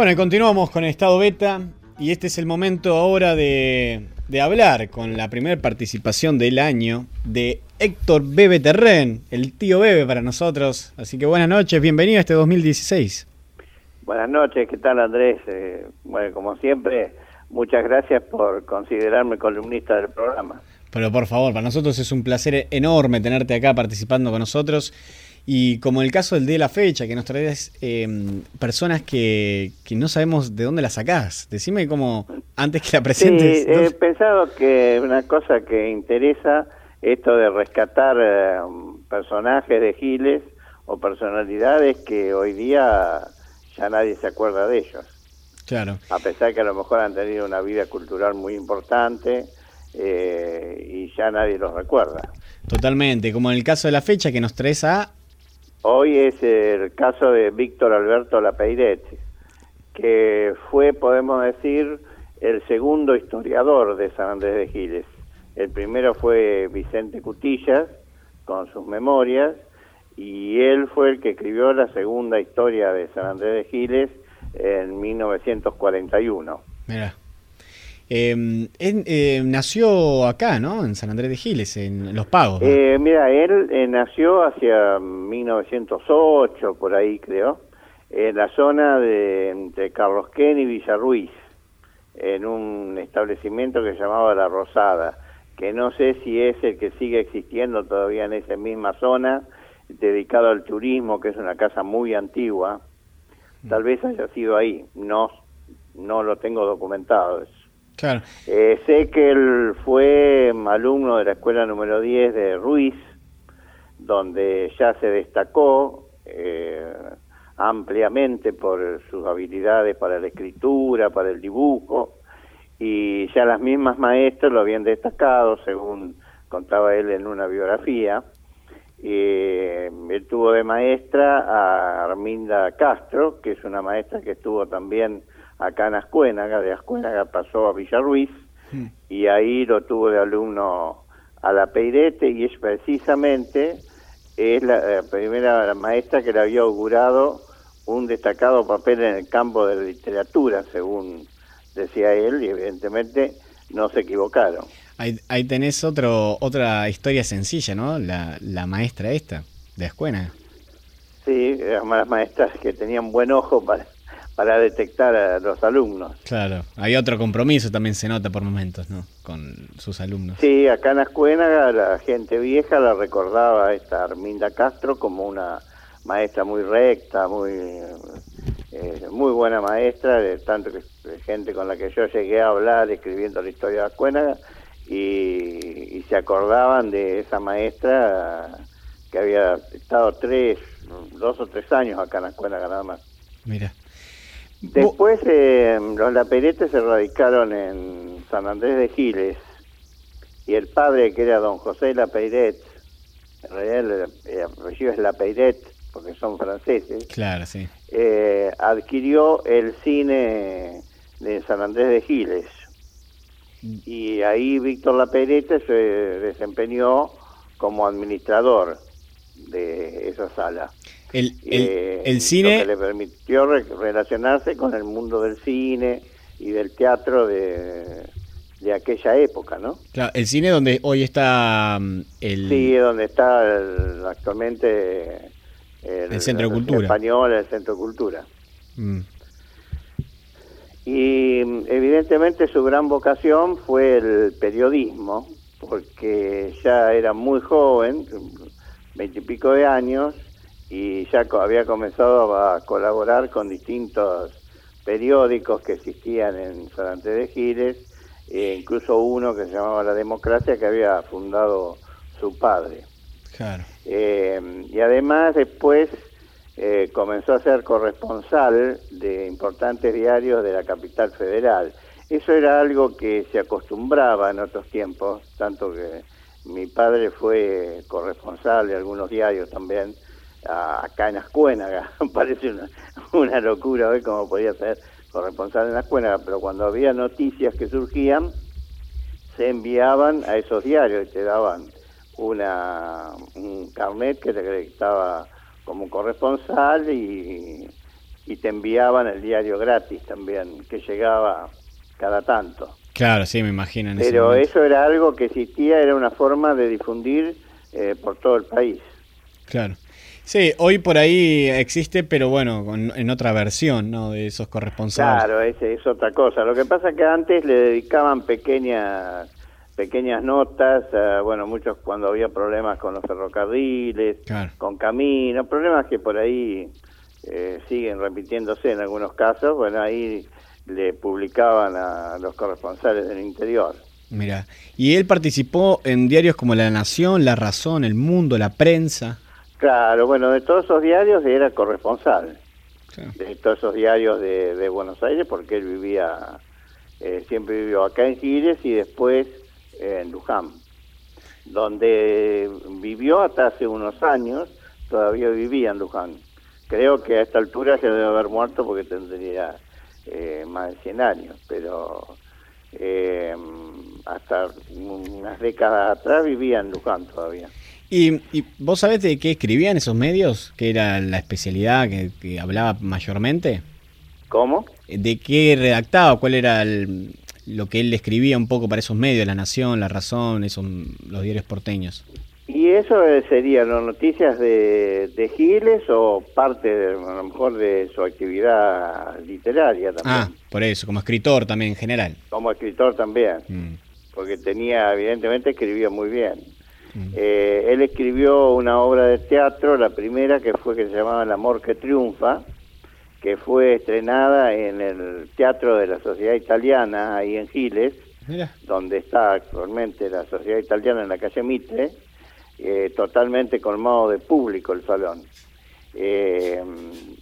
Bueno, y continuamos con Estado Beta y este es el momento ahora de, de hablar con la primera participación del año de Héctor Bebe Terren, el tío Bebe para nosotros. Así que buenas noches, bienvenido a este 2016. Buenas noches, ¿qué tal Andrés? Eh, bueno, como siempre, muchas gracias por considerarme columnista del programa. Pero por favor, para nosotros es un placer enorme tenerte acá participando con nosotros. Y como el caso del de la fecha, que nos traes eh, personas que, que, no sabemos de dónde la sacás. Decime cómo, antes que la presentes. Sí, he pensado que una cosa que interesa, esto de rescatar eh, personajes de Giles o personalidades que hoy día ya nadie se acuerda de ellos. Claro. A pesar que a lo mejor han tenido una vida cultural muy importante eh, y ya nadie los recuerda. Totalmente, como en el caso de la fecha que nos traes a Hoy es el caso de Víctor Alberto Lapeiret, que fue, podemos decir, el segundo historiador de San Andrés de Giles. El primero fue Vicente Cutillas, con sus memorias, y él fue el que escribió la segunda historia de San Andrés de Giles en 1941. Mira. Eh, eh, nació acá, ¿no? En San Andrés de Giles, en Los Pagos. Eh, mira, él eh, nació hacia 1908, por ahí creo, en la zona de entre Carlos Ken y Villarruiz, en un establecimiento que se llamaba La Rosada, que no sé si es el que sigue existiendo todavía en esa misma zona, dedicado al turismo, que es una casa muy antigua. Tal vez haya sido ahí, no, no lo tengo documentado eso. Eh, sé que él fue alumno de la escuela número 10 de Ruiz, donde ya se destacó eh, ampliamente por sus habilidades para la escritura, para el dibujo, y ya las mismas maestras lo habían destacado, según contaba él en una biografía. Eh, él tuvo de maestra a Arminda Castro, que es una maestra que estuvo también acá en Ascuénaga, de Ascuénaga pasó a Villarruiz y ahí lo tuvo de alumno a la Peirete y es precisamente es la, la primera maestra que le había augurado un destacado papel en el campo de la literatura, según decía él, y evidentemente no se equivocaron. Ahí, ahí tenés otro, otra historia sencilla, ¿no? La, la maestra esta, de Escuena. Sí, eran las maestras que tenían buen ojo para, para detectar a los alumnos. Claro, hay otro compromiso también se nota por momentos, ¿no? Con sus alumnos. Sí, acá en Ascuénaga la gente vieja la recordaba a esta Arminda Castro como una maestra muy recta, muy eh, muy buena maestra, de tanto que gente con la que yo llegué a hablar escribiendo la historia de Ascuénaga y, y se acordaban de esa maestra que había estado tres, dos o tres años acá en Ascuénaga nada más. Mira. Después eh, los Laperetes se radicaron en San Andrés de Giles y el padre, que era don José Lapeiret, en realidad el, el apellido es Lapeiret porque son franceses, Claro, sí. eh, adquirió el cine de San Andrés de Giles. Y ahí Víctor Laperete se desempeñó como administrador de esa sala. El, el, Eh, el Lo cine, que le permitió re- relacionarse con el mundo del cine y del teatro de, de aquella época, ¿no? claro, el cine donde hoy está mm, el... Sí, donde está el- actualmente el, El Centro de Cultura. español, el Centro de Cultura. Mm, Y mm, evidentemente su gran vocación fue el periodismo, porque ya era muy joven, veintipico de años, y ya había comenzado a colaborar con distintos periódicos que existían en San Andrés de Giles, e incluso uno que se llamaba La Democracia, que había fundado su padre. claro. Eh, y además después eh, comenzó a ser corresponsal de importantes diarios de la capital federal. Eso era algo que se acostumbraba en otros tiempos, tanto que mi padre fue corresponsal de algunos diarios también, acá en Ascuénaga. Parece una, una locura ver cómo podía ser corresponsal en Ascuénaga, pero cuando había noticias que surgían, se enviaban a esos diarios y te daban una un carnet que te acreditaba como corresponsal y, y te enviaban el diario gratis también, que llegaba cada tanto. Claro, sí, me imagino. Pero eso era algo que existía, era una forma de difundir eh, por todo el país. Claro. Sí, hoy por ahí existe, pero bueno, en otra versión, ¿no? De esos corresponsales. Claro, es, es otra cosa. Lo que pasa es que antes le dedicaban pequeñas pequeñas notas, bueno, muchos cuando había problemas con los ferrocarriles, con caminos, problemas que por ahí eh, siguen repitiéndose en algunos casos, bueno, ahí le publicaban a los corresponsales del interior. Mira, y él participó en diarios como La Nación, La Razón, El Mundo, La Prensa. Claro, bueno, de todos esos diarios era corresponsal. De todos esos diarios de, Buenos Aires, porque él vivía, eh, siempre vivió acá en Giles y después en Luján, donde vivió hasta hace unos años, todavía vivía en Luján. Creo que a esta altura se debe haber muerto porque tendría eh, más de 100 años, pero eh, hasta unas décadas atrás vivía en Luján todavía. ¿Y, vos sabés de qué escribían esos medios? ¿Qué era la especialidad que, hablaba mayormente? ¿Cómo? ¿De qué redactaba? ¿Cuál era lo que él escribía un poco para esos medios? La Nación, La Razón, esos, los diarios porteños. Y eso sería las noticias de, de, Giles o parte, de, a lo mejor, de su actividad literaria también. Ah, por eso, como escritor también en general. Como escritor también, mm. porque tenía, evidentemente, escribía muy bien. Mm. Eh, él escribió una obra de teatro, la primera que fue que se llamaba El amor que triunfa, que fue estrenada en el Teatro de la Sociedad Italiana, ahí en Giles, donde está actualmente la Sociedad Italiana en la calle Mitre eh, totalmente colmado de público el salón. Eh,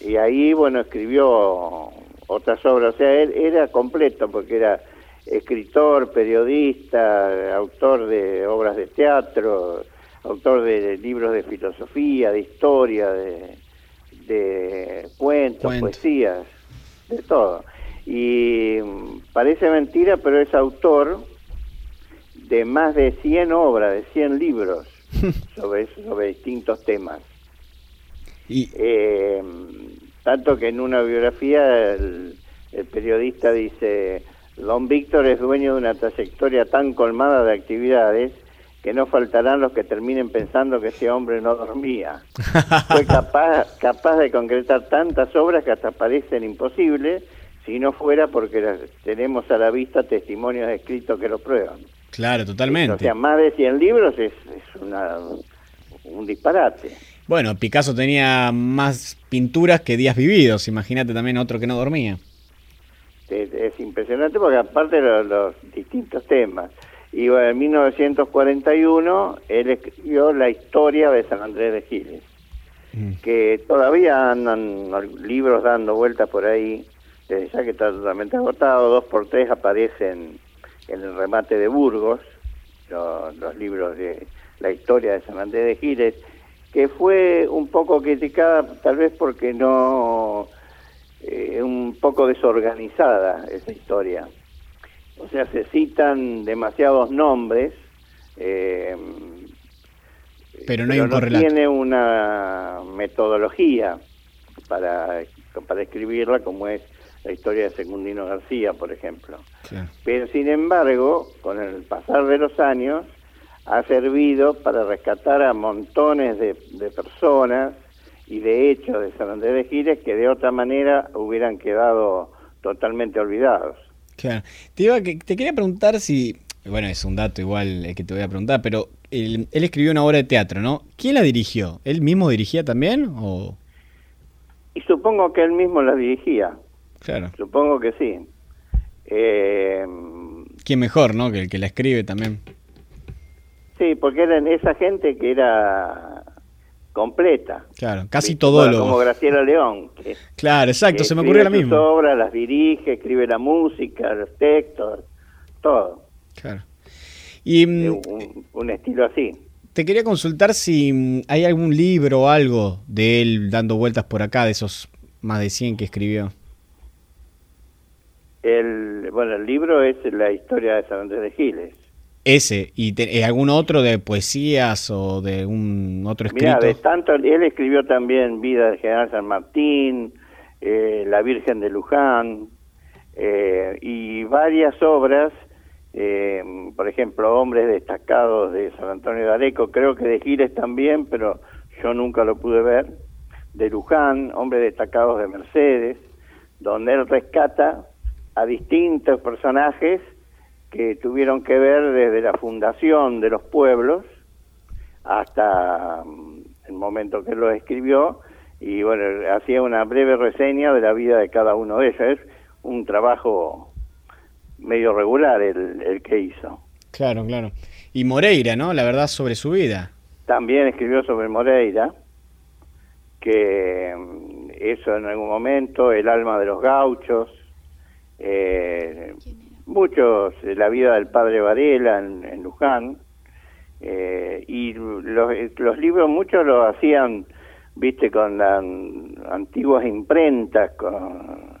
y ahí, bueno, escribió otras obras, o sea, él era completo porque era escritor, periodista, autor de obras de teatro, autor de libros de filosofía, de historia, de, de cuentos, poesías, de todo. Y mm, parece mentira, pero es autor de más de 100 obras, de 100 libros sobre, sobre distintos temas. Y... Eh, tanto que en una biografía el, periodista dice, Don Víctor es dueño de una trayectoria tan colmada de actividades que no faltarán los que terminen pensando que ese hombre no dormía. Fue capaz, capaz de concretar tantas obras que hasta parecen imposibles si no fuera porque tenemos a la vista testimonios escritos que lo prueban. Claro, totalmente. O sea, más de 100 libros es, un disparate. Bueno, Picasso tenía más pinturas que días vividos, imagínate también otro que no dormía. Es, impresionante porque aparte de los, distintos temas. Y bueno, en 1941 él escribió la historia de San Andrés de Giles, mm. que todavía andan libros dando vueltas por ahí, desde ya que está totalmente agotado, dos por tres aparecen en el remate de Burgos, los, libros de la historia de San Andrés de Giles, que fue un poco criticada tal vez porque no, eh, un poco desorganizada esa historia. O sea, se citan demasiados nombres, eh, pero no, hay un no tiene una metodología para, para escribirla como es la historia de Secundino García, por ejemplo. Pero sin embargo, con el pasar de los años, ha servido para rescatar a montones de, personas y de hechos de San Andrés de Giles que de otra manera hubieran quedado totalmente olvidados. Claro. Te, iba, te quería preguntar si, bueno, es un dato igual el que te voy a preguntar, pero él, él, escribió una obra de teatro, ¿no? ¿Quién la dirigió? ¿Él mismo dirigía también o...? Y supongo que él mismo la dirigía. Claro. Supongo que sí. Eh, ¿Quién mejor, no? Que el que la escribe también. Sí, porque eran esa gente que era completa. Claro, casi todo lo... Como Graciela León. claro, exacto, se me ocurrió la misma. obras, las dirige, escribe la música, los textos, todo. Claro. Y, mm, un, un, estilo así. Te quería consultar si mm, hay algún libro o algo de él dando vueltas por acá, de esos más de 100 que escribió. El, bueno, el libro es la historia de San Andrés de Giles. Ese, ¿y eh, algún otro de poesías o de un otro escrito? Mira, de tanto, él escribió también Vida del General San Martín, eh, La Virgen de Luján eh, y varias obras, por ejemplo, Hombres Destacados de San Antonio de Areco, creo que de Giles también, pero yo nunca lo pude ver, de Luján, Hombres Destacados de Mercedes, donde él rescata a distintos personajes que tuvieron que ver desde la fundación de los pueblos hasta mm, el momento que lo escribió y bueno, hacía una breve reseña de la vida de cada uno de ellos. Es un trabajo medio regular el, el que hizo. Claro, claro. Y Moreira, ¿no? La verdad sobre su vida. También escribió sobre Moreira, que mm, eso en algún momento, El alma de los gauchos, muchos, la vida del padre Varela en, en Luján, eh, y los, los libros muchos lo hacían, viste, con las antiguas imprentas, con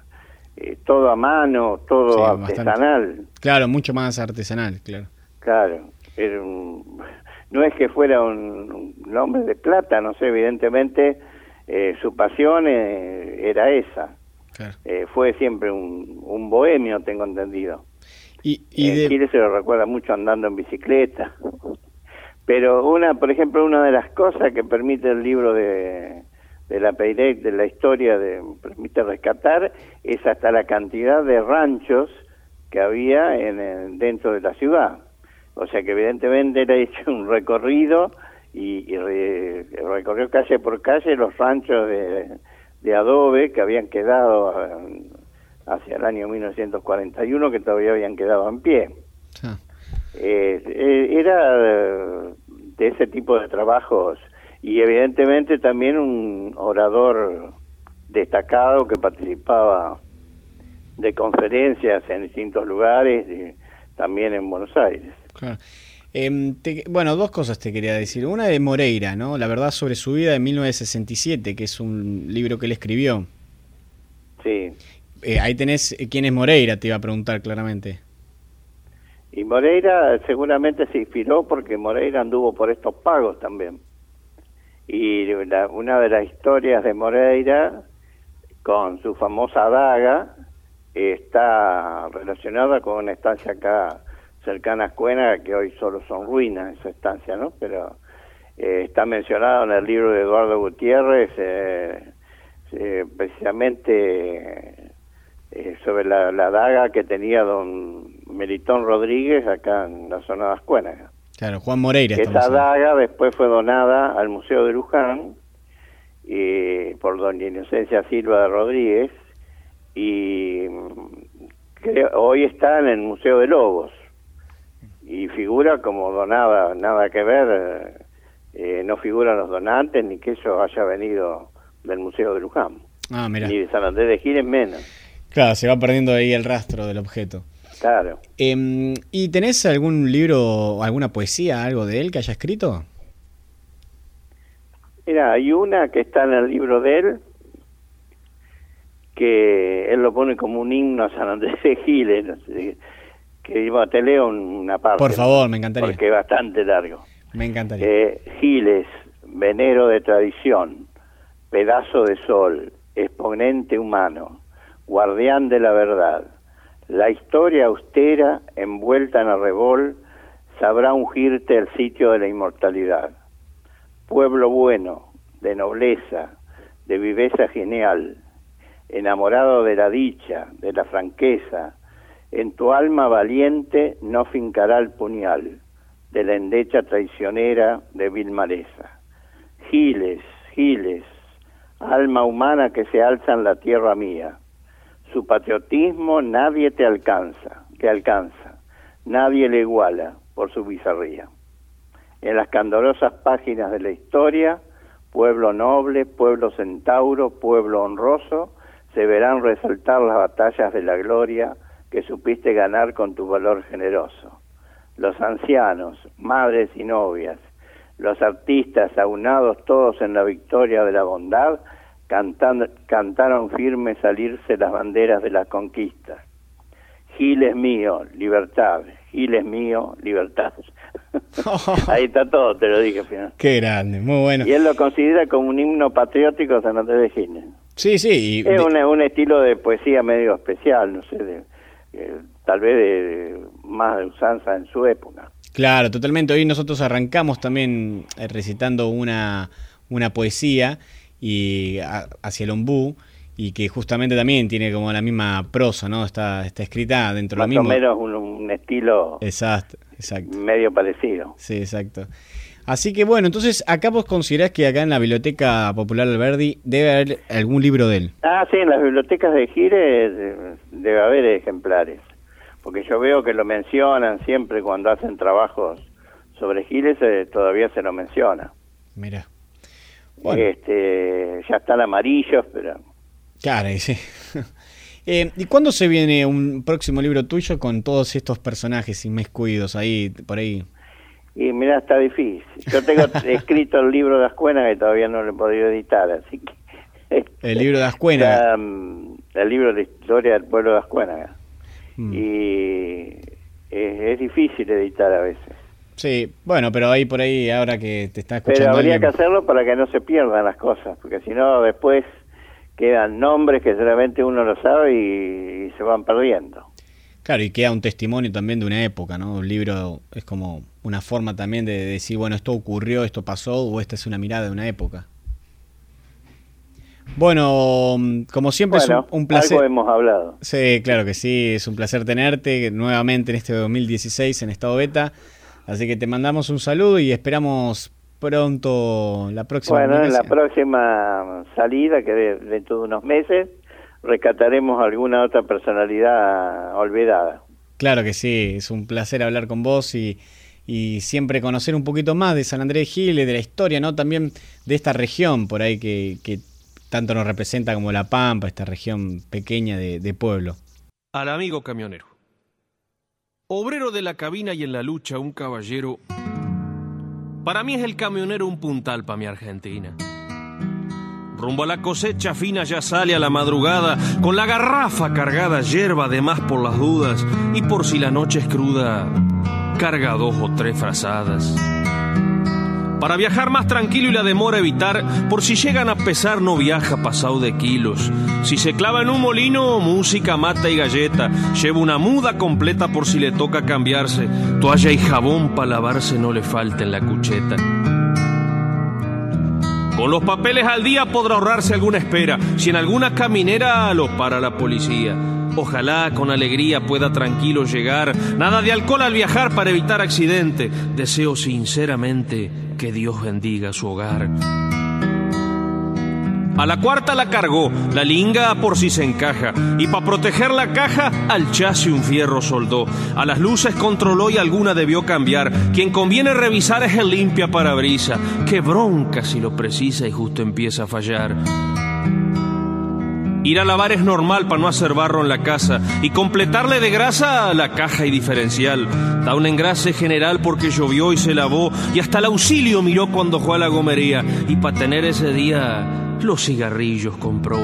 eh, todo a mano, todo Sí, artesanal. Claro, mucho más artesanal, claro. Claro, era un- no es que fuera un, un hombre de plata, no sé, evidentemente eh, su pasión eh, era esa. claro. Eh, fue siempre un, un bohemio, tengo entendido. Y, y en Chile se lo recuerda mucho andando en bicicleta. Pero una, por ejemplo, una de las cosas que permite el libro de, de la Peirec, de la historia, de, permite rescatar, es hasta la cantidad de ranchos que había en, el- dentro de la ciudad. O sea que evidentemente él ha hecho un recorrido y, y re- recorrió calle por calle los ranchos de, de adobe que habían quedado eh, hacia el año 1941, que todavía habían quedado en pie. ah, Eh, eh, era eh, de ese tipo de trabajos y evidentemente también un orador destacado que participaba de conferencias en distintos lugares, y también en Buenos Aires. claro. Em, te- bueno, dos cosas te quería decir. Una de Moreira, ¿no? La verdad sobre su vida de 1967, que es un libro que él escribió. Sí. Eh, ahí tenés eh, quién es Moreira, te iba a preguntar claramente. Y Moreira seguramente se inspiró porque Moreira anduvo por estos pagos también. Y la- una de las historias de Moreira con su famosa daga está relacionada con una estancia acá cercana a Escuena, que hoy solo son ruinas esa estancia, ¿no? Pero eh, está mencionado en el libro de Eduardo Gutiérrez, eh, eh, precisamente eh, sobre la, la daga que tenía don Melitón Rodríguez acá en la zona de Ascuénaga. Claro, Juan Moreira. Esa daga después fue donada al Museo de Luján y por doña Inocencia Silva de Rodríguez y mm, creo- hoy está en el Museo de Lobos y figura como donada, nada que ver, eh, no figuran los donantes ni que eso haya venido del Museo de Luján, Ah, mira. ni de San Andrés de Giles menos, Claro, se va perdiendo ahí el rastro del objeto. claro. Em, ¿Y tenés algún libro alguna poesía, algo de él que haya escrito? Mira, hay una que está en el libro de él, que él lo pone como un himno a San Andrés de Giles, no sé, que te leo una parte. Por favor, me encantaría. Porque es bastante largo. Me encantaría. Eh, Giles, venero de tradición, pedazo de sol, exponente humano, guardián de la verdad. La historia austera, envuelta en arrebol, sabrá ungirte el sitio de la inmortalidad. Pueblo bueno, de nobleza, de viveza genial, enamorado de la dicha, de la franqueza, en tu alma valiente no fincará el puñal de la endecha traicionera de vil. Giles, Giles, alma humana que se alza en la tierra mía. Su patriotismo nadie te alcanza, te alcanza, nadie le iguala por su bizarría. En las candorosas páginas de la historia, pueblo noble, pueblo centauro, pueblo honroso, se verán resaltar las batallas de la gloria que supiste ganar con tu valor generoso. Los ancianos, madres y novias, los artistas aunados todos en la victoria de la bondad, cantan- cantaron firme salirse las banderas de las conquistas. Giles mío, libertad. Giles mío, libertad. Ahí está todo, te lo dije al final. Qué grande, muy bueno. Y él lo considera como un himno patriótico San Andrés de Giles. Sí, sí. es un, estilo de poesía medio especial, no sé, de, tal vez de, más de usanza en su época. Claro, totalmente. Hoy nosotros arrancamos también eh, recitando una, una poesía y hacia el ombú y que justamente también tiene como la misma prosa, ¿no? Está, está escrita dentro de lo mismo. Más o menos un, un, estilo exacto, exacto. medio parecido. Sí, exacto. Así que bueno, entonces acá vos considerás que acá en la Biblioteca Popular Alberdi debe haber algún libro de él. Ah, sí, en las bibliotecas de Gires debe haber ejemplares, porque yo veo que lo mencionan siempre cuando hacen trabajos sobre Giles, eh, todavía se lo menciona. Mira. Este, ya están amarillos, pero... Claro, sí. eh, ¿Y cuándo se viene un próximo libro tuyo con todos estos personajes inmiscuidos ahí, por ahí? Y mira, está difícil. Yo tengo escrito el libro de Ascuena que todavía no lo he podido editar, así que... El libro de Ascuena. Mm, el libro de historia del pueblo de Ascuena. Mm. Y es, difícil editar a veces. Sí, bueno, pero ahí por ahí, ahora que te está escuchando... Pero habría que hacerlo para que no se pierdan las cosas, porque si no después quedan nombres que solamente uno lo sabe y se van perdiendo. Claro, y queda un testimonio también de una época, ¿no? Un libro es como una forma también de decir, bueno, esto ocurrió, esto pasó, o esta es una mirada de una época. Bueno, como siempre es un, placer. Algo hemos hablado. Sí, claro que sí, es un placer tenerte nuevamente en este 2016 en estado beta. Así que te mandamos un saludo y esperamos pronto la próxima. Bueno, en la próxima salida, que dentro de unos meses, rescataremos alguna otra personalidad olvidada. Claro que sí, es un placer hablar con vos y, y siempre conocer un poquito más de San Andrés de de la historia, ¿no? También de esta región por ahí que, que tanto nos representa como La Pampa, esta región pequeña de, de pueblo. Al amigo camionero. Obrero de la cabina y en la lucha un caballero. Para mí es el camionero un puntal para mi Argentina. Rumbo a la cosecha fina ya sale a la madrugada, con la garrafa cargada, hierba de más por las dudas, y por si la noche es cruda, carga dos o tres frazadas. Para viajar más tranquilo y la demora evitar, por si llegan a pesar no viaja pasado de kilos. Si se clava en un molino, música, mata y galleta. Lleva una muda completa por si le toca cambiarse. Toalla y jabón para lavarse no le falta en la cucheta. Con los papeles al día podrá ahorrarse alguna espera, si en alguna caminera lo para la policía. Ojalá con alegría pueda tranquilo llegar. Nada de alcohol al viajar para evitar accidente. Deseo sinceramente que Dios bendiga su hogar. A la cuarta la cargó, la linga por si se encaja, y para proteger la caja al chasis un fierro soldó. A las luces controló y alguna debió cambiar. Quien conviene revisar es el limpia parabrisa. Qué bronca si lo precisa y justo empieza a fallar. Ir a lavar es normal para no hacer barro en la casa y completarle de grasa la caja y diferencial. Da un engrase general porque llovió y se lavó y hasta el auxilio miró cuando fue a la gomería y para tener ese día los cigarrillos compró.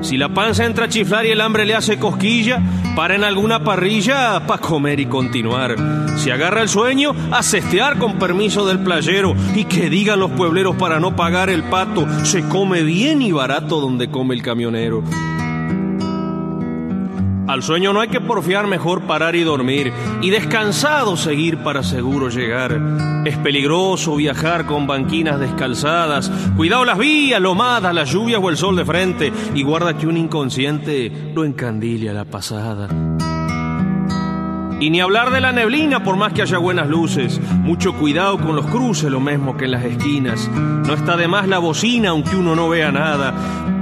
Si la panza entra a chiflar y el hambre le hace cosquilla, para en alguna parrilla para comer y continuar. Si agarra el sueño, a cestear con permiso del playero. Y que digan los puebleros para no pagar el pato, se come bien y barato donde come el camionero. Al sueño no hay que porfiar, mejor parar y dormir, y descansado seguir para seguro llegar. Es peligroso viajar con banquinas descalzadas, cuidado las vías, lomadas, las lluvias o el sol de frente, y guarda que un inconsciente lo encandile a la pasada. Y ni hablar de la neblina por más que haya buenas luces. Mucho cuidado con los cruces, lo mismo que en las esquinas. No está de más la bocina aunque uno no vea nada.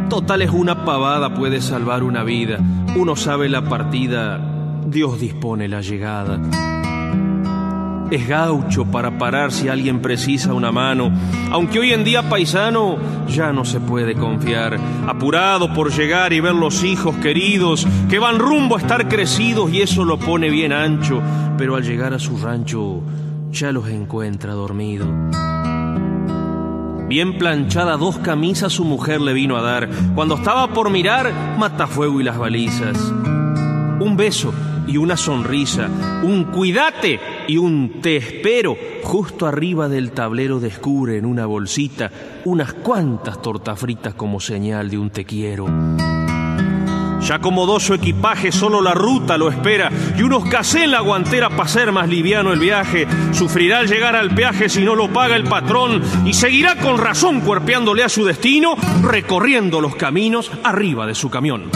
Total es una pavada, puede salvar una vida. Uno sabe la partida, Dios dispone la llegada. Es gaucho para parar si alguien precisa una mano, aunque hoy en día paisano ya no se puede confiar. Apurado por llegar y ver los hijos queridos que van rumbo a estar crecidos y eso lo pone bien ancho, pero al llegar a su rancho ya los encuentra dormidos. Bien planchada dos camisas su mujer le vino a dar. Cuando estaba por mirar, matafuego y las balizas. Un beso y una sonrisa. Un cuídate y un te espero justo arriba del tablero descubre en una bolsita unas cuantas tortas fritas como señal de un te quiero. Ya acomodó su equipaje, solo la ruta lo espera y unos casé en la guantera para ser más liviano el viaje. Sufrirá al llegar al peaje si no lo paga el patrón y seguirá con razón cuerpeándole a su destino, recorriendo los caminos arriba de su camión.